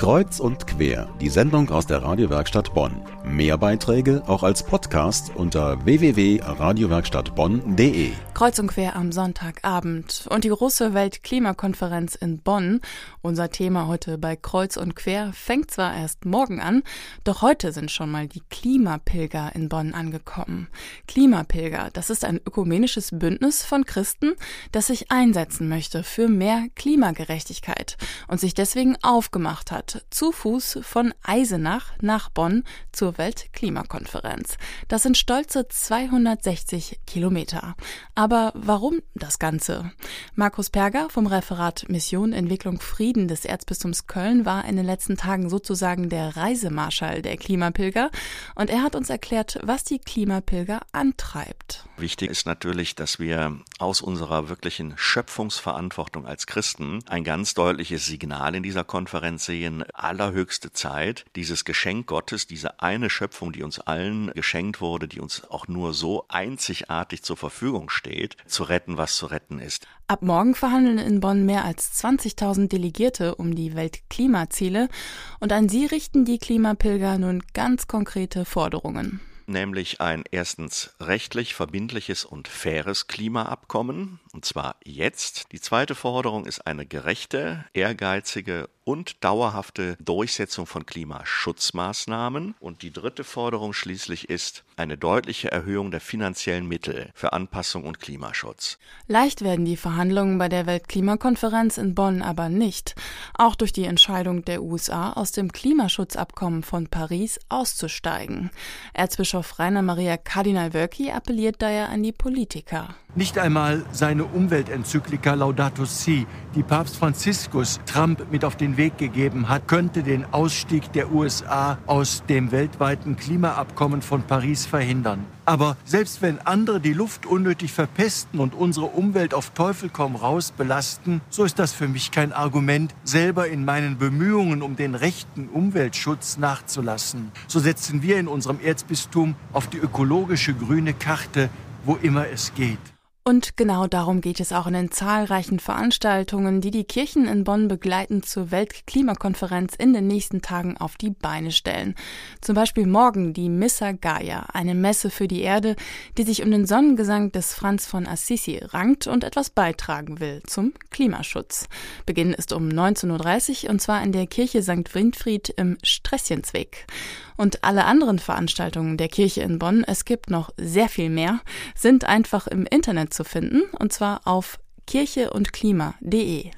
Kreuz und quer, die Sendung aus der Radiowerkstatt Bonn. Mehr Beiträge auch als Podcast unter www.radiowerkstattbonn.de. Kreuz und quer am Sonntagabend und die große Weltklimakonferenz in Bonn. Unser Thema heute bei Kreuz und quer fängt zwar erst morgen an, doch heute sind schon mal die Klimapilger in Bonn angekommen. Klimapilger, das ist ein ökumenisches Bündnis von Christen, das sich einsetzen möchte für mehr Klimagerechtigkeit und sich deswegen aufgemacht hat, zu Fuß von Eisenach nach Bonn zur Weltklimakonferenz. Das sind stolze 260 Kilometer. Aber warum das Ganze? Markus Perger vom Referat Mission Entwicklung Frieden des Erzbistums Köln war in den letzten Tagen sozusagen der Reisemarschall der Klimapilger und er hat uns erklärt, was die Klimapilger antreibt. Wichtig ist natürlich, dass wir aus unserer wirklichen Schöpfungsverantwortung als Christen ein ganz deutliches Signal in dieser Konferenz sehen. Allerhöchste Zeit, dieses Geschenk Gottes, diese eine Schöpfung, die uns allen geschenkt wurde, die uns auch nur so einzigartig zur Verfügung steht, zu retten, was zu retten ist. Ab morgen verhandeln in Bonn mehr als 20.000 Delegierte um die Weltklimaziele und an sie richten die Klimapilger nun ganz konkrete Forderungen nämlich ein erstens rechtlich verbindliches und faires Klimaabkommen, und zwar jetzt. Die zweite Forderung ist eine gerechte, ehrgeizige und dauerhafte Durchsetzung von Klimaschutzmaßnahmen. Und die dritte Forderung schließlich ist eine deutliche Erhöhung der finanziellen Mittel für Anpassung und Klimaschutz. Leicht werden die Verhandlungen bei der Weltklimakonferenz in Bonn aber nicht. Auch durch die Entscheidung der USA, aus dem Klimaschutzabkommen von Paris auszusteigen. Erzbischof Rainer Maria Kardinal Wölki appelliert daher an die Politiker. Nicht einmal seine Umweltenzyklika Laudato Si, die Papst Franziskus Trump mit auf den Weg gegeben hat, könnte den Ausstieg der USA aus dem weltweiten Klimaabkommen von Paris verhindern. Aber selbst wenn andere die Luft unnötig verpesten und unsere Umwelt auf Teufel komm raus belasten, so ist das für mich kein Argument, selber in meinen Bemühungen um den rechten Umweltschutz nachzulassen. So setzen wir in unserem Erzbistum auf die ökologische grüne Karte, wo immer es geht. Und genau darum geht es auch in den zahlreichen Veranstaltungen, die die Kirchen in Bonn begleitend zur Weltklimakonferenz in den nächsten Tagen auf die Beine stellen. Zum Beispiel morgen die Missa Gaia, eine Messe für die Erde, die sich um den Sonnengesang des Franz von Assisi rankt und etwas beitragen will zum Klimaschutz. Beginn ist um 19.30 Uhr und zwar in der Kirche St. Winfried im Stresschenzweg. Und alle anderen Veranstaltungen der Kirche in Bonn, es gibt noch sehr viel mehr, sind einfach im Internet zu finden, und zwar auf kircheundklima.de.